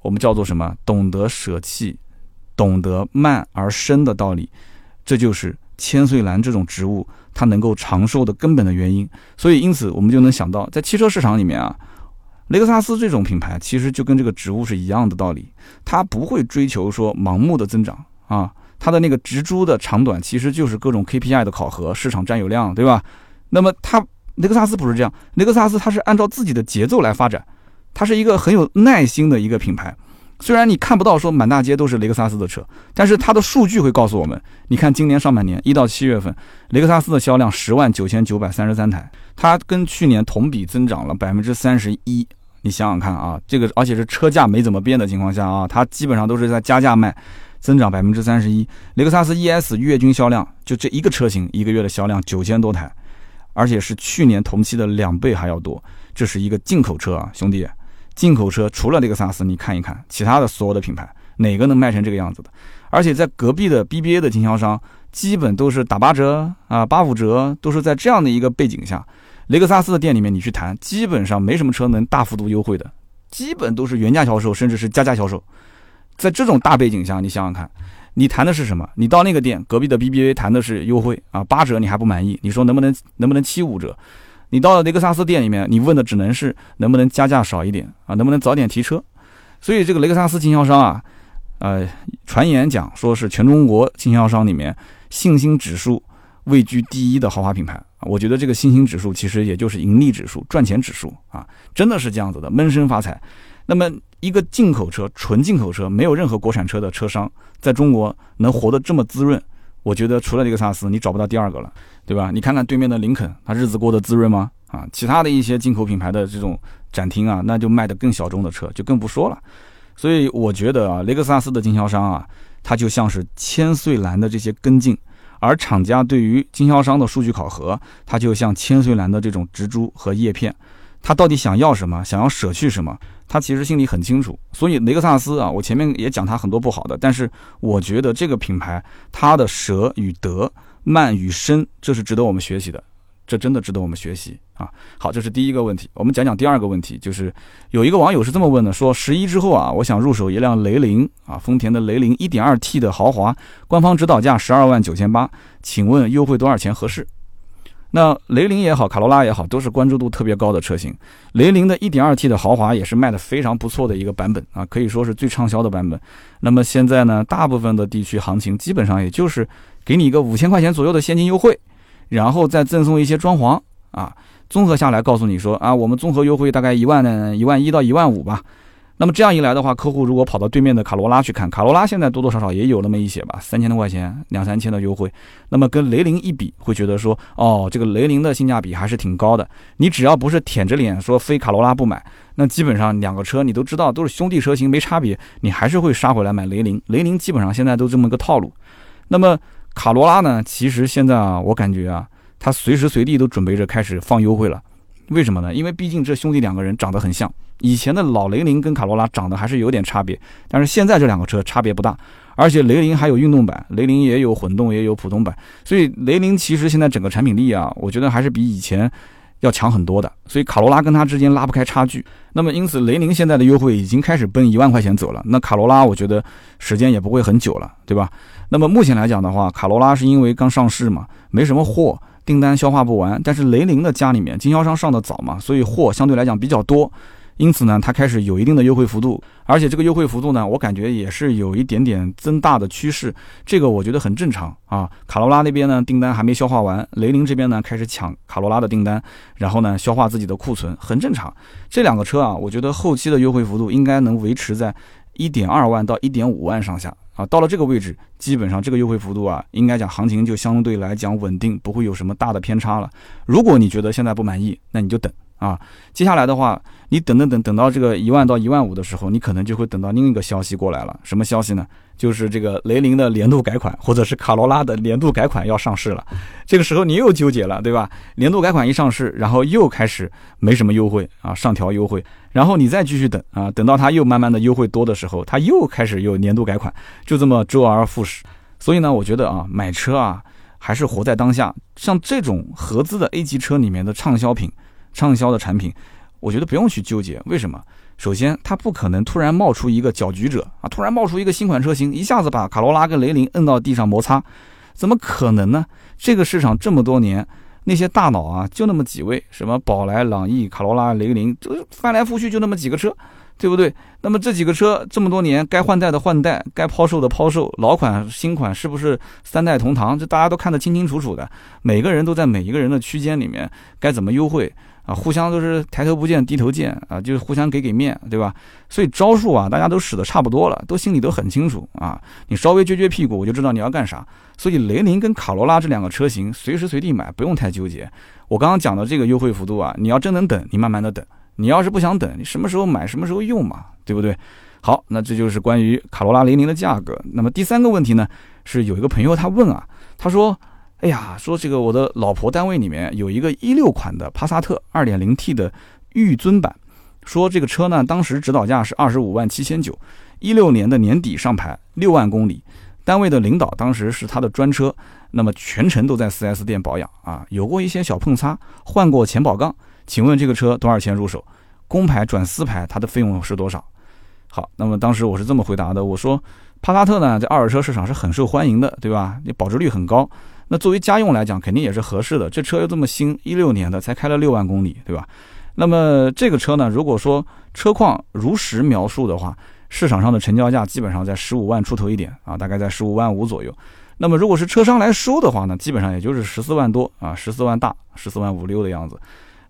A: 我们叫做什么？懂得舍弃，懂得慢而生的道理，这就是千岁兰这种植物它能够长寿的根本的原因。所以因此我们就能想到，在汽车市场里面啊。雷克萨斯这种品牌其实就跟这个植物是一样的道理，它不会追求说盲目的增长啊，它的那个植株的长短其实就是各种 KPI 的考核，市场占有量，对吧？那么它雷克萨斯不是这样，雷克萨斯它是按照自己的节奏来发展，它是一个很有耐心的一个品牌。虽然你看不到说满大街都是雷克萨斯的车，但是它的数据会告诉我们，你看今年上半年一到七月份，雷克萨斯的销量十万九千九百三十三台。它跟去年同比增长了百分之三十一，你想想看啊，这个而且是车价没怎么变的情况下啊，它基本上都是在加价卖，增长百分之三十一。雷克萨斯 ES 月均销量就这一个车型一个月的销量九千多台，而且是去年同期的两倍还要多。这是一个进口车啊，兄弟，进口车除了雷克萨斯，你看一看其他的所有的品牌哪个能卖成这个样子的？而且在隔壁的 BBA 的经销商基本都是打八折啊，八五折，都是在这样的一个背景下。雷克萨斯的店里面，你去谈，基本上没什么车能大幅度优惠的，基本都是原价销售，甚至是加价销售。在这种大背景下，你想想看，你谈的是什么？你到那个店隔壁的 BBA 谈的是优惠啊，八折你还不满意？你说能不能能不能七五折？你到了雷克萨斯店里面，你问的只能是能不能加价少一点啊，能不能早点提车？所以这个雷克萨斯经销商啊，呃，传言讲说是全中国经销商里面信心指数位居第一的豪华品牌啊。我觉得这个信心指数其实也就是盈利指数、赚钱指数啊，真的是这样子的，闷声发财。那么一个进口车、纯进口车，没有任何国产车的车商，在中国能活得这么滋润，我觉得除了雷克萨斯，你找不到第二个了，对吧？你看看对面的林肯，他日子过得滋润吗？啊，其他的一些进口品牌的这种展厅啊，那就卖的更小众的车，就更不说了。所以我觉得啊，雷克萨斯的经销商啊，它就像是千岁兰的这些根茎。而厂家对于经销商的数据考核，它就像千岁兰的这种植株和叶片，它到底想要什么，想要舍去什么，它其实心里很清楚。所以雷克萨斯啊，我前面也讲它很多不好的，但是我觉得这个品牌它的舍与得、慢与深，这是值得我们学习的。这真的值得我们学习啊！好，这是第一个问题。我们讲讲第二个问题，就是有一个网友是这么问的：说十一之后啊，我想入手一辆雷凌啊，丰田的雷凌 1.2T 的豪华，官方指导价十二万九千八，请问优惠多少钱合适？那雷凌也好，卡罗拉也好，都是关注度特别高的车型。雷凌的 1.2T 的豪华也是卖的非常不错的一个版本啊，可以说是最畅销的版本。那么现在呢，大部分的地区行情基本上也就是给你一个五千块钱左右的现金优惠。然后再赠送一些装潢啊，综合下来告诉你说啊，我们综合优惠大概一万呢，一万一到一万五吧。那么这样一来的话，客户如果跑到对面的卡罗拉去看，卡罗拉现在多多少少也有那么一些吧，三千多块钱，两三千的优惠。那么跟雷凌一比，会觉得说哦，这个雷凌的性价比还是挺高的。你只要不是舔着脸说非卡罗拉不买，那基本上两个车你都知道都是兄弟车型，没差别，你还是会杀回来买雷凌。雷凌基本上现在都这么个套路。那么。卡罗拉呢？其实现在啊，我感觉啊，它随时随地都准备着开始放优惠了。为什么呢？因为毕竟这兄弟两个人长得很像。以前的老雷凌跟卡罗拉长得还是有点差别，但是现在这两个车差别不大。而且雷凌还有运动版，雷凌也有混动，也有普通版。所以雷凌其实现在整个产品力啊，我觉得还是比以前要强很多的。所以卡罗拉跟它之间拉不开差距。那么因此，雷凌现在的优惠已经开始奔一万块钱走了。那卡罗拉，我觉得时间也不会很久了，对吧？那么目前来讲的话，卡罗拉是因为刚上市嘛，没什么货，订单消化不完。但是雷凌的家里面经销商上的早嘛，所以货相对来讲比较多，因此呢，它开始有一定的优惠幅度，而且这个优惠幅度呢，我感觉也是有一点点增大的趋势，这个我觉得很正常啊。卡罗拉那边呢，订单还没消化完，雷凌这边呢开始抢卡罗拉的订单，然后呢消化自己的库存，很正常。这两个车啊，我觉得后期的优惠幅度应该能维持在一点二万到一点五万上下。啊，到了这个位置，基本上这个优惠幅度啊，应该讲行情就相对来讲稳定，不会有什么大的偏差了。如果你觉得现在不满意，那你就等啊。接下来的话，你等等等等到这个一万到一万五的时候，你可能就会等到另一个消息过来了。什么消息呢？就是这个雷凌的年度改款，或者是卡罗拉的年度改款要上市了。这个时候你又纠结了，对吧？年度改款一上市，然后又开始没什么优惠啊，上调优惠，然后你再继续等啊，等到它又慢慢的优惠多的时候，它又开始有年度改款，就这么周而复始。所以呢，我觉得啊，买车啊，还是活在当下。像这种合资的 A 级车里面的畅销品、畅销的产品，我觉得不用去纠结。为什么？首先，它不可能突然冒出一个搅局者啊，突然冒出一个新款车型，一下子把卡罗拉跟雷凌摁到地上摩擦，怎么可能呢？这个市场这么多年，那些大佬啊，就那么几位，什么宝来、朗逸、卡罗拉、雷凌，就翻来覆去就那么几个车。对不对？那么这几个车这么多年，该换代的换代，该抛售的抛售，老款新款是不是三代同堂？这大家都看得清清楚楚的。每个人都在每一个人的区间里面，该怎么优惠啊？互相都是抬头不见低头见啊，就是互相给给面，对吧？所以招数啊，大家都使得差不多了，都心里都很清楚啊。你稍微撅撅屁股，我就知道你要干啥。所以雷凌跟卡罗拉这两个车型，随时随地买，不用太纠结。我刚刚讲的这个优惠幅度啊，你要真能等，你慢慢的等。你要是不想等，你什么时候买什么时候用嘛，对不对？好，那这就是关于卡罗拉雷凌的价格。那么第三个问题呢，是有一个朋友他问啊，他说：“哎呀，说这个我的老婆单位里面有一个一六款的帕萨特 2.0T 的御尊版，说这个车呢当时指导价是二十五万七千九，一六年的年底上牌，六万公里，单位的领导当时是他的专车，那么全程都在 4S 店保养啊，有过一些小碰擦，换过前保杠。”请问这个车多少钱入手？公牌转私牌，它的费用是多少？好，那么当时我是这么回答的，我说帕萨特呢，在二手车市场是很受欢迎的，对吧？你保值率很高，那作为家用来讲，肯定也是合适的。这车又这么新，一六年的，才开了六万公里，对吧？那么这个车呢，如果说车况如实描述的话，市场上的成交价基本上在十五万出头一点啊，大概在十五万五左右。那么如果是车商来收的话呢，基本上也就是十四万多啊，十四万大，十四万五六的样子。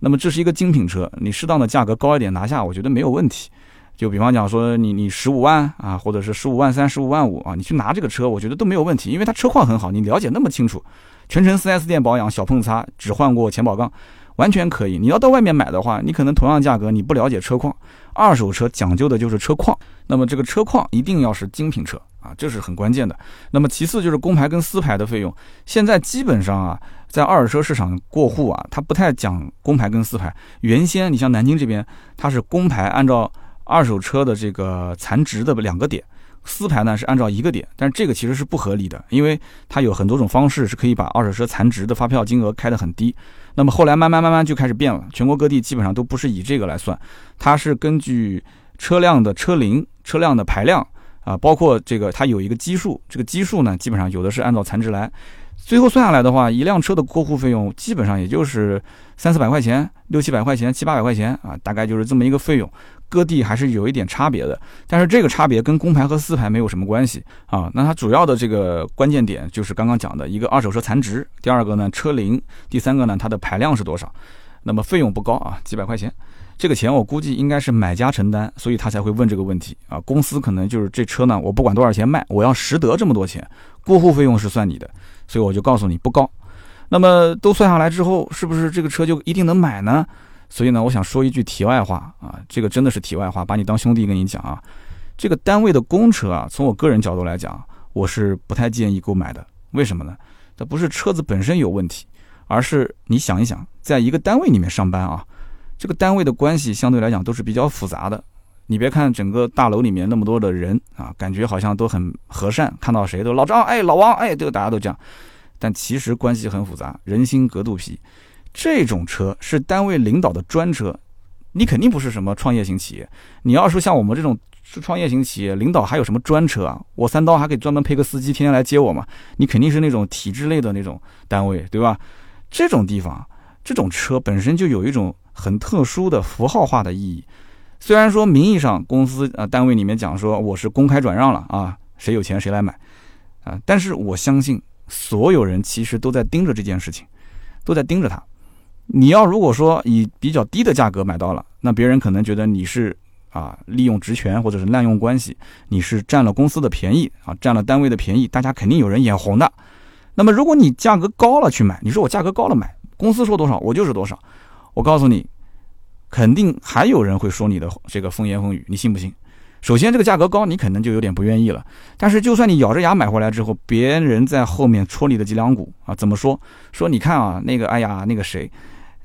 A: 那么这是一个精品车，你适当的价格高一点拿下，我觉得没有问题。就比方讲说，你你十五万啊，或者是十五万三、十五万五啊，你去拿这个车，我觉得都没有问题，因为它车况很好，你了解那么清楚，全程 4S 店保养，小碰擦，只换过前保杠，完全可以。你要到外面买的话，你可能同样价格，你不了解车况，二手车讲究的就是车况，那么这个车况一定要是精品车啊，这是很关键的。那么其次就是公牌跟私牌的费用，现在基本上啊。在二手车市场过户啊，它不太讲公牌跟私牌。原先你像南京这边，它是公牌按照二手车的这个残值的两个点，私牌呢是按照一个点。但是这个其实是不合理的，因为它有很多种方式是可以把二手车残值的发票金额开得很低。那么后来慢慢慢慢就开始变了，全国各地基本上都不是以这个来算，它是根据车辆的车龄、车辆的排量啊，包括这个它有一个基数，这个基数呢基本上有的是按照残值来。最后算下来的话，一辆车的过户费用基本上也就是三四百块钱、六七百块钱、七八百块钱啊，大概就是这么一个费用。各地还是有一点差别的，但是这个差别跟公牌和私牌没有什么关系啊。那它主要的这个关键点就是刚刚讲的一个二手车残值，第二个呢车龄，第三个呢它的排量是多少。那么费用不高啊，几百块钱。这个钱我估计应该是买家承担，所以他才会问这个问题啊。公司可能就是这车呢，我不管多少钱卖，我要实得这么多钱，过户费用是算你的。所以我就告诉你不高，那么都算下来之后，是不是这个车就一定能买呢？所以呢，我想说一句题外话啊，这个真的是题外话，把你当兄弟跟你讲啊。这个单位的公车啊，从我个人角度来讲，我是不太建议购买的。为什么呢？它不是车子本身有问题，而是你想一想，在一个单位里面上班啊，这个单位的关系相对来讲都是比较复杂的。你别看整个大楼里面那么多的人啊，感觉好像都很和善，看到谁都老张，哎，老王，哎，这个大家都这样，但其实关系很复杂，人心隔肚皮。这种车是单位领导的专车，你肯定不是什么创业型企业。你要说像我们这种是创业型企业，领导还有什么专车啊？我三刀还可以专门配个司机，天天来接我嘛？你肯定是那种体制类的那种单位，对吧？这种地方，这种车本身就有一种很特殊的符号化的意义。虽然说名义上公司啊单位里面讲说我是公开转让了啊，谁有钱谁来买，啊，但是我相信所有人其实都在盯着这件事情，都在盯着它。你要如果说以比较低的价格买到了，那别人可能觉得你是啊利用职权或者是滥用关系，你是占了公司的便宜啊，占了单位的便宜，大家肯定有人眼红的。那么如果你价格高了去买，你说我价格高了买，公司说多少我就是多少，我告诉你。肯定还有人会说你的这个风言风语，你信不信？首先，这个价格高，你可能就有点不愿意了。但是，就算你咬着牙买回来之后，别人在后面戳你的脊梁骨啊，怎么说？说你看啊，那个，哎呀，那个谁，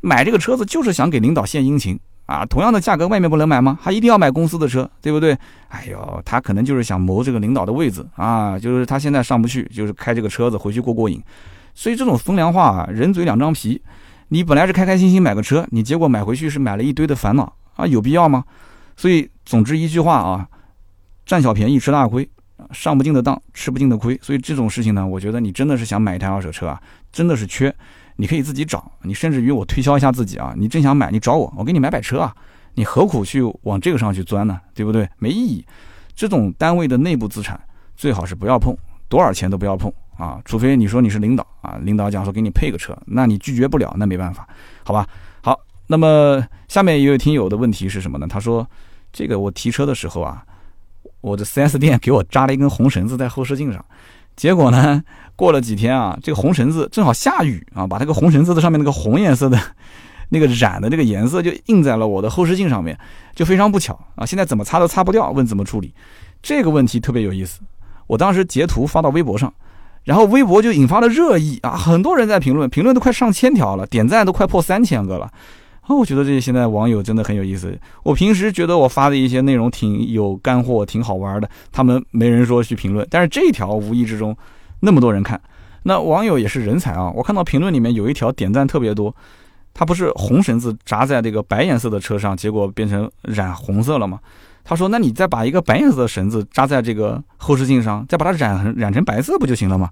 A: 买这个车子就是想给领导献殷勤啊。同样的价格，外面不能买吗？还一定要买公司的车，对不对？哎呦，他可能就是想谋这个领导的位子啊，就是他现在上不去，就是开这个车子回去过过瘾。所以，这种风凉话啊，人嘴两张皮。你本来是开开心心买个车，你结果买回去是买了一堆的烦恼啊，有必要吗？所以，总之一句话啊，占小便宜吃大亏，上不进的当，吃不进的亏。所以这种事情呢，我觉得你真的是想买一台二手车啊，真的是缺，你可以自己找。你甚至于我推销一下自己啊，你真想买，你找我，我给你买买车啊。你何苦去往这个上去钻呢？对不对？没意义。这种单位的内部资产最好是不要碰，多少钱都不要碰啊。除非你说你是领导啊，领导讲说给你配个车，那你拒绝不了，那没办法，好吧？好，那么下面一位听友的问题是什么呢？他说。这个我提车的时候啊，我的 4S 店给我扎了一根红绳子在后视镜上，结果呢，过了几天啊，这个红绳子正好下雨啊，把那个红绳子的上面那个红颜色的那个染的这个颜色就印在了我的后视镜上面，就非常不巧啊，现在怎么擦都擦不掉，问怎么处理？这个问题特别有意思，我当时截图发到微博上，然后微博就引发了热议啊，很多人在评论，评论都快上千条了，点赞都快破三千个了。那，我觉得这现在网友真的很有意思。我平时觉得我发的一些内容挺有干货、挺好玩的，他们没人说去评论。但是这一条无意之中那么多人看，那网友也是人才啊！我看到评论里面有一条点赞特别多，他不是红绳子扎在这个白颜色的车上，结果变成染红色了吗？他说：“那你再把一个白颜色的绳子扎在这个后视镜上，再把它染成染成白色不就行了吗？”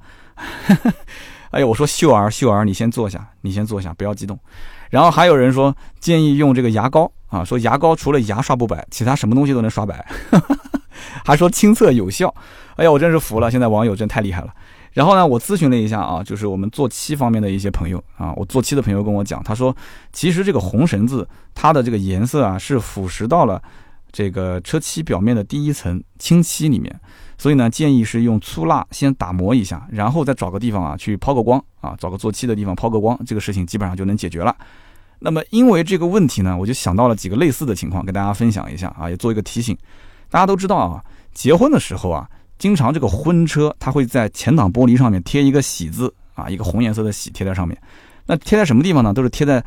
A: [laughs] 哎呀，我说秀儿，秀儿，你先坐下，你先坐下，不要激动。然后还有人说建议用这个牙膏啊，说牙膏除了牙刷不白，其他什么东西都能刷白，[laughs] 还说亲测有效。哎呀，我真是服了，现在网友真太厉害了。然后呢，我咨询了一下啊，就是我们做漆方面的一些朋友啊，我做漆的朋友跟我讲，他说其实这个红绳子它的这个颜色啊是腐蚀到了这个车漆表面的第一层清漆里面。所以呢，建议是用粗蜡先打磨一下，然后再找个地方啊去抛个光啊，找个做漆的地方抛个光，这个事情基本上就能解决了。那么因为这个问题呢，我就想到了几个类似的情况，跟大家分享一下啊，也做一个提醒。大家都知道啊，结婚的时候啊，经常这个婚车它会在前挡玻璃上面贴一个喜字啊，一个红颜色的喜贴在上面。那贴在什么地方呢？都是贴在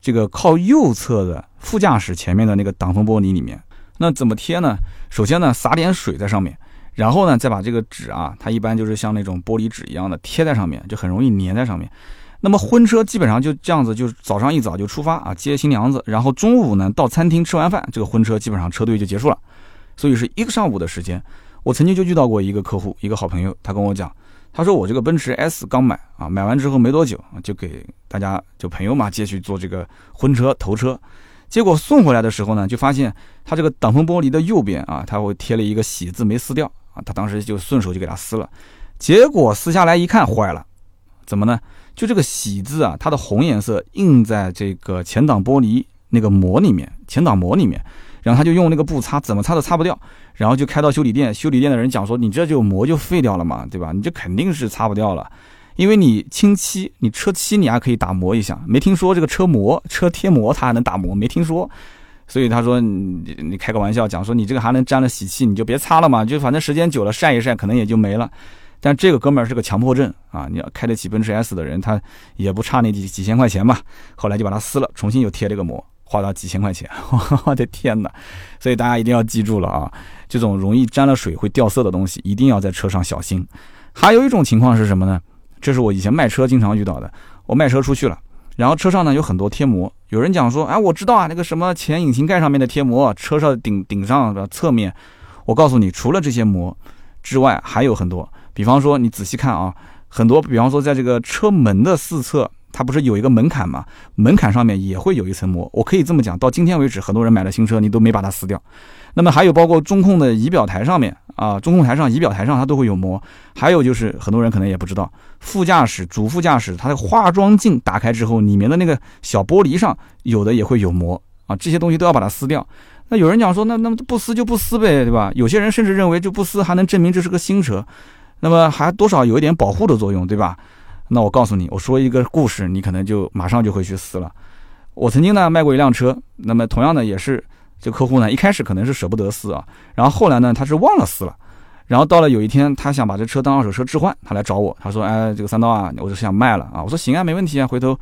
A: 这个靠右侧的副驾驶前面的那个挡风玻璃里面。那怎么贴呢？首先呢，撒点水在上面。然后呢，再把这个纸啊，它一般就是像那种玻璃纸一样的贴在上面，就很容易粘在上面。那么婚车基本上就这样子，就是早上一早就出发啊，接新娘子，然后中午呢到餐厅吃完饭，这个婚车基本上车队就结束了。所以是一个上午的时间。我曾经就遇到过一个客户，一个好朋友，他跟我讲，他说我这个奔驰 S 刚买啊，买完之后没多久，就给大家就朋友嘛借去做这个婚车头车，结果送回来的时候呢，就发现他这个挡风玻璃的右边啊，他会贴了一个喜字没撕掉啊。他当时就顺手就给他撕了，结果撕下来一看，坏了，怎么呢？就这个喜字啊，它的红颜色印在这个前挡玻璃那个膜里面，前挡膜里面，然后他就用那个布擦，怎么擦都擦不掉，然后就开到修理店，修理店的人讲说，你这就膜就废掉了嘛，对吧？你这肯定是擦不掉了，因为你清漆，你车漆你还可以打磨一下，没听说这个车膜、车贴膜它还能打磨，没听说。所以他说你你开个玩笑讲说你这个还能沾了喜气，你就别擦了嘛，就反正时间久了晒一晒可能也就没了。但这个哥们儿是个强迫症啊，你要开得起奔驰 S 的人，他也不差那几几千块钱嘛。后来就把它撕了，重新又贴了个膜，花了几千块钱。[laughs] 我的天哪！所以大家一定要记住了啊，这种容易沾了水会掉色的东西，一定要在车上小心。还有一种情况是什么呢？这是我以前卖车经常遇到的，我卖车出去了。然后车上呢有很多贴膜，有人讲说，哎，我知道啊，那个什么前引擎盖上面的贴膜，车上顶顶上的侧面，我告诉你，除了这些膜之外，还有很多。比方说，你仔细看啊，很多，比方说在这个车门的四侧，它不是有一个门槛吗？门槛上面也会有一层膜。我可以这么讲，到今天为止，很多人买了新车，你都没把它撕掉。那么还有包括中控的仪表台上面啊，中控台上、仪表台上它都会有膜。还有就是很多人可能也不知道，副驾驶、主副驾驶它的化妆镜打开之后，里面的那个小玻璃上有的也会有膜啊，这些东西都要把它撕掉。那有人讲说，那那么不撕就不撕呗，对吧？有些人甚至认为就不撕还能证明这是个新车，那么还多少有一点保护的作用，对吧？那我告诉你，我说一个故事，你可能就马上就会去撕了。我曾经呢卖过一辆车，那么同样的也是这客户呢一开始可能是舍不得撕啊，然后后来呢他是忘了撕了，然后到了有一天他想把这车当二手车置换，他来找我，他说哎这个三刀啊，我就是想卖了。啊，我说行啊没问题啊，回头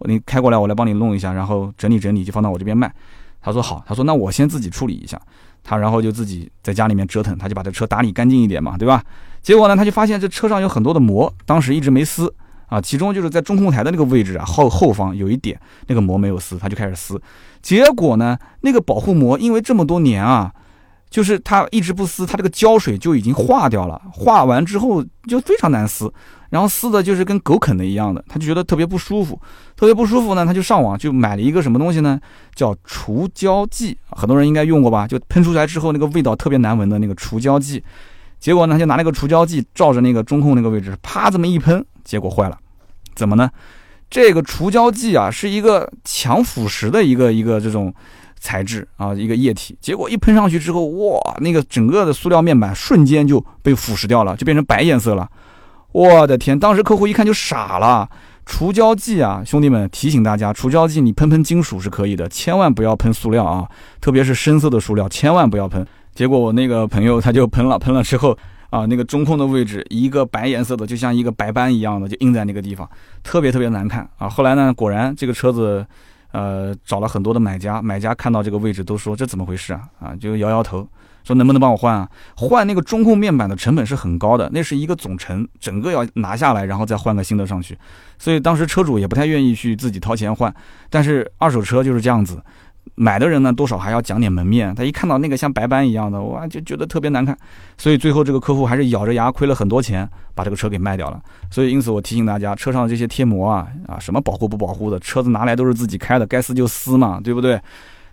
A: 你开过来我来帮你弄一下，然后整理整理就放到我这边卖。他说好，他说那我先自己处理一下，他然后就自己在家里面折腾，他就把这车打理干净一点嘛，对吧？结果呢他就发现这车上有很多的膜，当时一直没撕。啊，其中就是在中控台的那个位置啊，后后方有一点那个膜没有撕，他就开始撕。结果呢，那个保护膜因为这么多年啊，就是他一直不撕，他这个胶水就已经化掉了。化完之后就非常难撕，然后撕的就是跟狗啃的一样的，他就觉得特别不舒服，特别不舒服呢，他就上网就买了一个什么东西呢？叫除胶剂，很多人应该用过吧？就喷出来之后那个味道特别难闻的那个除胶剂。结果呢，就拿那个除胶剂照着那个中控那个位置，啪这么一喷。结果坏了，怎么呢？这个除胶剂啊，是一个强腐蚀的一个一个这种材质啊，一个液体。结果一喷上去之后，哇，那个整个的塑料面板瞬间就被腐蚀掉了，就变成白颜色了。我的天！当时客户一看就傻了。除胶剂啊，兄弟们提醒大家，除胶剂你喷喷金属是可以的，千万不要喷塑料啊，特别是深色的塑料，千万不要喷。结果我那个朋友他就喷了，喷了之后。啊，那个中控的位置，一个白颜色的，就像一个白斑一样的，就印在那个地方，特别特别难看啊。后来呢，果然这个车子，呃，找了很多的买家，买家看到这个位置都说这怎么回事啊？啊，就摇摇头，说能不能帮我换啊？换那个中控面板的成本是很高的，那是一个总成，整个要拿下来，然后再换个新的上去。所以当时车主也不太愿意去自己掏钱换，但是二手车就是这样子。买的人呢，多少还要讲点门面。他一看到那个像白斑一样的，哇，就觉得特别难看。所以最后这个客户还是咬着牙亏了很多钱，把这个车给卖掉了。所以因此我提醒大家，车上这些贴膜啊，啊，什么保护不保护的，车子拿来都是自己开的，该撕就撕嘛，对不对？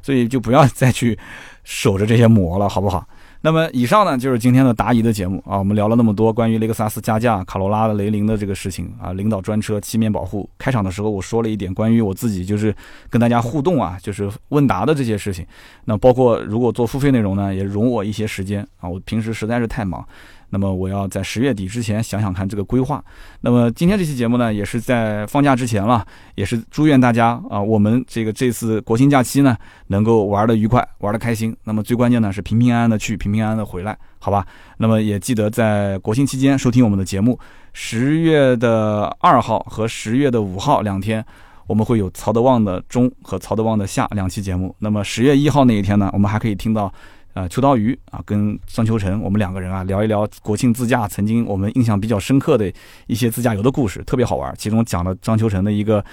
A: 所以就不要再去守着这些膜了，好不好？那么以上呢就是今天的答疑的节目啊，我们聊了那么多关于雷克萨斯加价、卡罗拉的雷凌的这个事情啊，领导专车漆面保护。开场的时候我说了一点关于我自己就是跟大家互动啊，就是问答的这些事情。那包括如果做付费内容呢，也容我一些时间啊，我平时实在是太忙。那么我要在十月底之前想想看这个规划。那么今天这期节目呢，也是在放假之前了，也是祝愿大家啊，我们这个这次国庆假期呢，能够玩的愉快，玩的开心。那么最关键呢是平平安安的去，平平安安的回来，好吧？那么也记得在国庆期间收听我们的节目。十月的二号和十月的五号两天，我们会有曹德旺的中和曹德旺的下两期节目。那么十月一号那一天呢，我们还可以听到。呃，秋刀鱼啊，跟张秋成，我们两个人啊聊一聊国庆自驾，曾经我们印象比较深刻的一些自驾游的故事，特别好玩。其中讲了张秋成的一个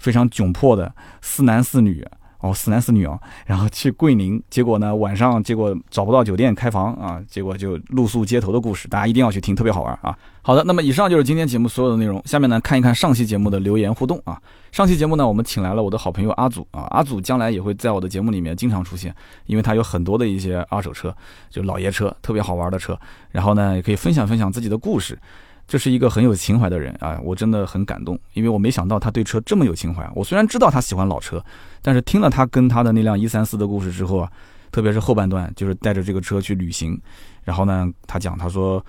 A: 非常窘迫的四男四女。哦，四男四女哦，然后去桂林，结果呢晚上结果找不到酒店开房啊，结果就露宿街头的故事，大家一定要去听，特别好玩啊。好的，那么以上就是今天节目所有的内容，下面呢看一看上期节目的留言互动啊。上期节目呢我们请来了我的好朋友阿祖啊，阿祖将来也会在我的节目里面经常出现，因为他有很多的一些二手车，就老爷车，特别好玩的车，然后呢也可以分享分享自己的故事。这是一个很有情怀的人啊，我真的很感动，因为我没想到他对车这么有情怀。我虽然知道他喜欢老车，但是听了他跟他的那辆一三四的故事之后啊，特别是后半段，就是带着这个车去旅行，然后呢，他讲他说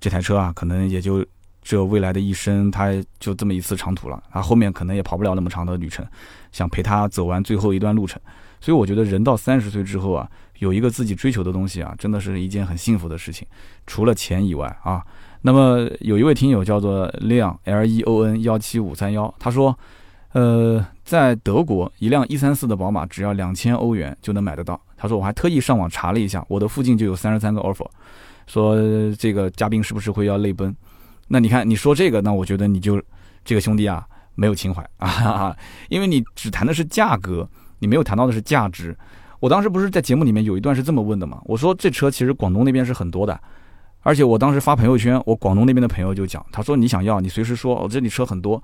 A: 这台车啊，可能也就这未来的一生，他就这么一次长途了，他后面可能也跑不了那么长的旅程，想陪他走完最后一段路程。所以我觉得人到三十岁之后啊，有一个自己追求的东西啊，真的是一件很幸福的事情，除了钱以外啊。那么有一位听友叫做 Leon L E O N 幺七五三幺，他说，呃，在德国一辆一三四的宝马只要两千欧元就能买得到。他说我还特意上网查了一下，我的附近就有三十三个 offer，说这个嘉宾是不是会要泪奔？那你看你说这个，那我觉得你就这个兄弟啊没有情怀 [laughs] 啊，因为你只谈的是价格，你没有谈到的是价值。我当时不是在节目里面有一段是这么问的嘛？我说这车其实广东那边是很多的。而且我当时发朋友圈，我广东那边的朋友就讲，他说你想要，你随时说，我这里车很多。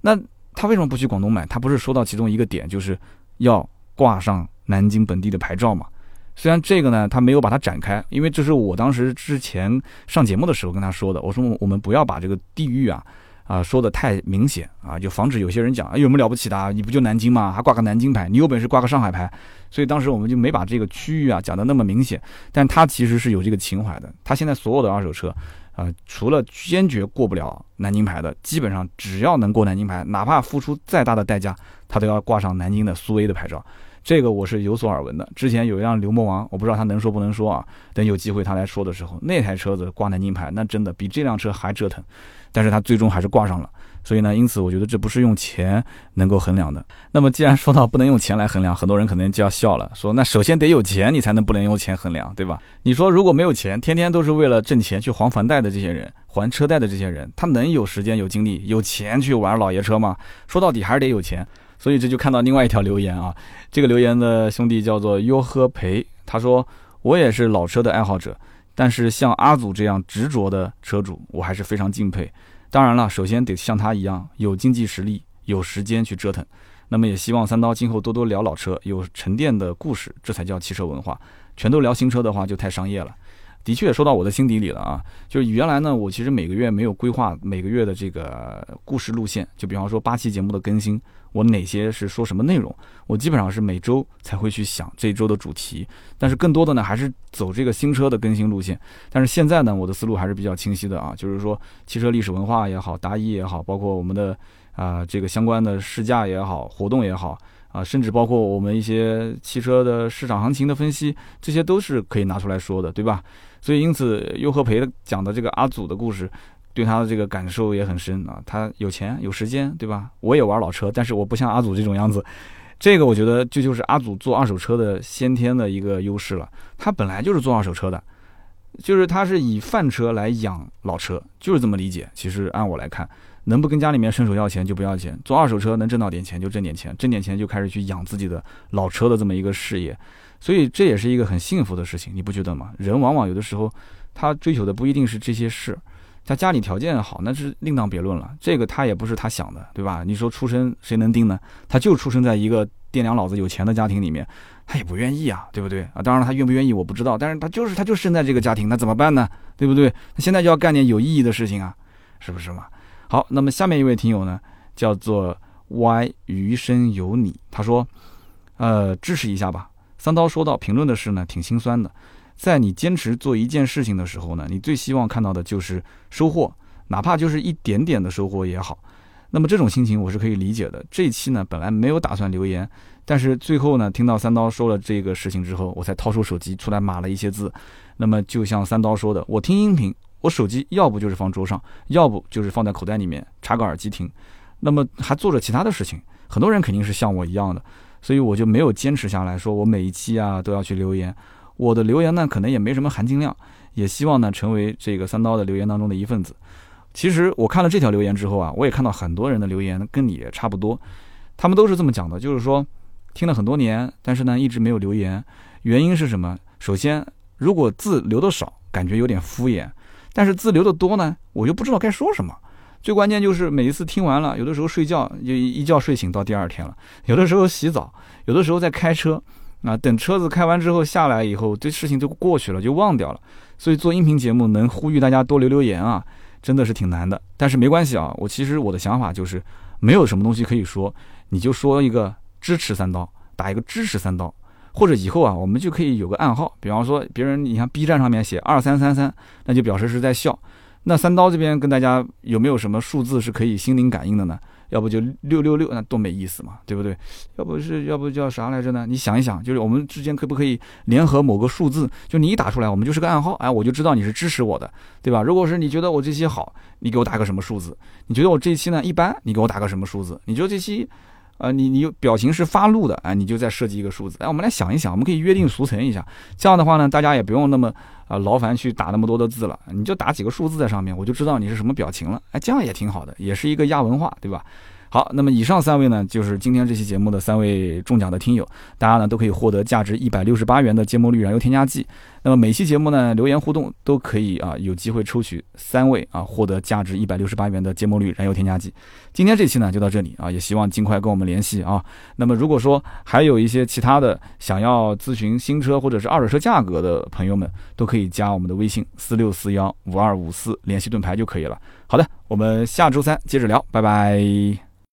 A: 那他为什么不去广东买？他不是说到其中一个点，就是要挂上南京本地的牌照嘛？虽然这个呢，他没有把它展开，因为这是我当时之前上节目的时候跟他说的，我说我们不要把这个地域啊。啊，说的太明显啊，就防止有些人讲，哎，有什么了不起的？你不就南京吗？还挂个南京牌？你有本事挂个上海牌？所以当时我们就没把这个区域啊讲的那么明显。但他其实是有这个情怀的。他现在所有的二手车，啊，除了坚决过不了南京牌的，基本上只要能过南京牌，哪怕付出再大的代价，他都要挂上南京的苏 A 的牌照。这个我是有所耳闻的。之前有一辆牛魔王，我不知道他能说不能说啊。等有机会他来说的时候，那台车子挂南京牌，那真的比这辆车还折腾。但是他最终还是挂上了。所以呢，因此我觉得这不是用钱能够衡量的。那么既然说到不能用钱来衡量，很多人可能就要笑了，说那首先得有钱，你才能不能用钱衡量，对吧？你说如果没有钱，天天都是为了挣钱去还房贷的这些人，还车贷的这些人，他能有时间、有精力、有钱去玩老爷车吗？说到底还是得有钱。所以这就看到另外一条留言啊，这个留言的兄弟叫做优呵培，他说我也是老车的爱好者，但是像阿祖这样执着的车主，我还是非常敬佩。当然了，首先得像他一样有经济实力、有时间去折腾。那么也希望三刀今后多多聊老车，有沉淀的故事，这才叫汽车文化。全都聊新车的话，就太商业了。的确说到我的心底里了啊，就是原来呢，我其实每个月没有规划每个月的这个故事路线，就比方说八期节目的更新，我哪些是说什么内容，我基本上是每周才会去想这周的主题，但是更多的呢还是走这个新车的更新路线。但是现在呢，我的思路还是比较清晰的啊，就是说汽车历史文化也好，答疑也好，包括我们的啊这个相关的试驾也好，活动也好。啊，甚至包括我们一些汽车的市场行情的分析，这些都是可以拿出来说的，对吧？所以因此，优和培讲的这个阿祖的故事，对他的这个感受也很深啊。他有钱有时间，对吧？我也玩老车，但是我不像阿祖这种样子。这个我觉得这就是阿祖做二手车的先天的一个优势了。他本来就是做二手车的，就是他是以饭车来养老车，就是这么理解。其实按我来看。能不跟家里面伸手要钱就不要钱，做二手车能挣到点钱就挣点钱，挣点钱就开始去养自己的老车的这么一个事业，所以这也是一个很幸福的事情，你不觉得吗？人往往有的时候他追求的不一定是这些事，他家里条件好那是另当别论了，这个他也不是他想的，对吧？你说出生谁能定呢？他就出生在一个爹娘老子有钱的家庭里面，他也不愿意啊，对不对啊？当然他愿不愿意我不知道，但是他就是他就生在这个家庭，那怎么办呢？对不对？他现在就要干点有意义的事情啊，是不是嘛？好，那么下面一位听友呢，叫做 Y 余生有你，他说，呃，支持一下吧。三刀说到评论的事呢，挺心酸的。在你坚持做一件事情的时候呢，你最希望看到的就是收获，哪怕就是一点点的收获也好。那么这种心情我是可以理解的。这一期呢，本来没有打算留言，但是最后呢，听到三刀说了这个事情之后，我才掏出手机出来码了一些字。那么就像三刀说的，我听音频。我手机要不就是放桌上，要不就是放在口袋里面插个耳机听，那么还做着其他的事情。很多人肯定是像我一样的，所以我就没有坚持下来说，我每一期啊都要去留言。我的留言呢，可能也没什么含金量，也希望呢成为这个三刀的留言当中的一份子。其实我看了这条留言之后啊，我也看到很多人的留言跟你差不多，他们都是这么讲的，就是说听了很多年，但是呢一直没有留言，原因是什么？首先，如果字留的少，感觉有点敷衍。但是字留的多呢，我又不知道该说什么。最关键就是每一次听完了，有的时候睡觉就一觉睡醒到第二天了，有的时候洗澡，有的时候在开车，啊，等车子开完之后下来以后，这事情就过去了，就忘掉了。所以做音频节目能呼吁大家多留留言啊，真的是挺难的。但是没关系啊，我其实我的想法就是，没有什么东西可以说，你就说一个支持三刀，打一个支持三刀。或者以后啊，我们就可以有个暗号，比方说别人你像 B 站上面写二三三三，那就表示是在笑。那三刀这边跟大家有没有什么数字是可以心灵感应的呢？要不就六六六，那多没意思嘛，对不对？要不是要不叫啥来着呢？你想一想，就是我们之间可不可以联合某个数字？就你一打出来，我们就是个暗号，哎，我就知道你是支持我的，对吧？如果是你觉得我这期好，你给我打个什么数字？你觉得我这期呢一般，你给我打个什么数字？你觉得这期？啊，你你表情是发怒的啊，你就再设计一个数字。哎，我们来想一想，我们可以约定俗成一下。这样的话呢，大家也不用那么啊劳烦去打那么多的字了，你就打几个数字在上面，我就知道你是什么表情了。哎，这样也挺好的，也是一个亚文化，对吧？好，那么以上三位呢，就是今天这期节目的三位中奖的听友，大家呢都可以获得价值一百六十八元的芥末绿燃油添加剂。那么每期节目呢，留言互动都可以啊，有机会抽取三位啊，获得价值一百六十八元的芥末绿燃油添加剂。今天这期呢就到这里啊，也希望尽快跟我们联系啊。那么如果说还有一些其他的想要咨询新车或者是二手车价格的朋友们，都可以加我们的微信四六四幺五二五四联系盾牌就可以了。好的，我们下周三接着聊，拜拜。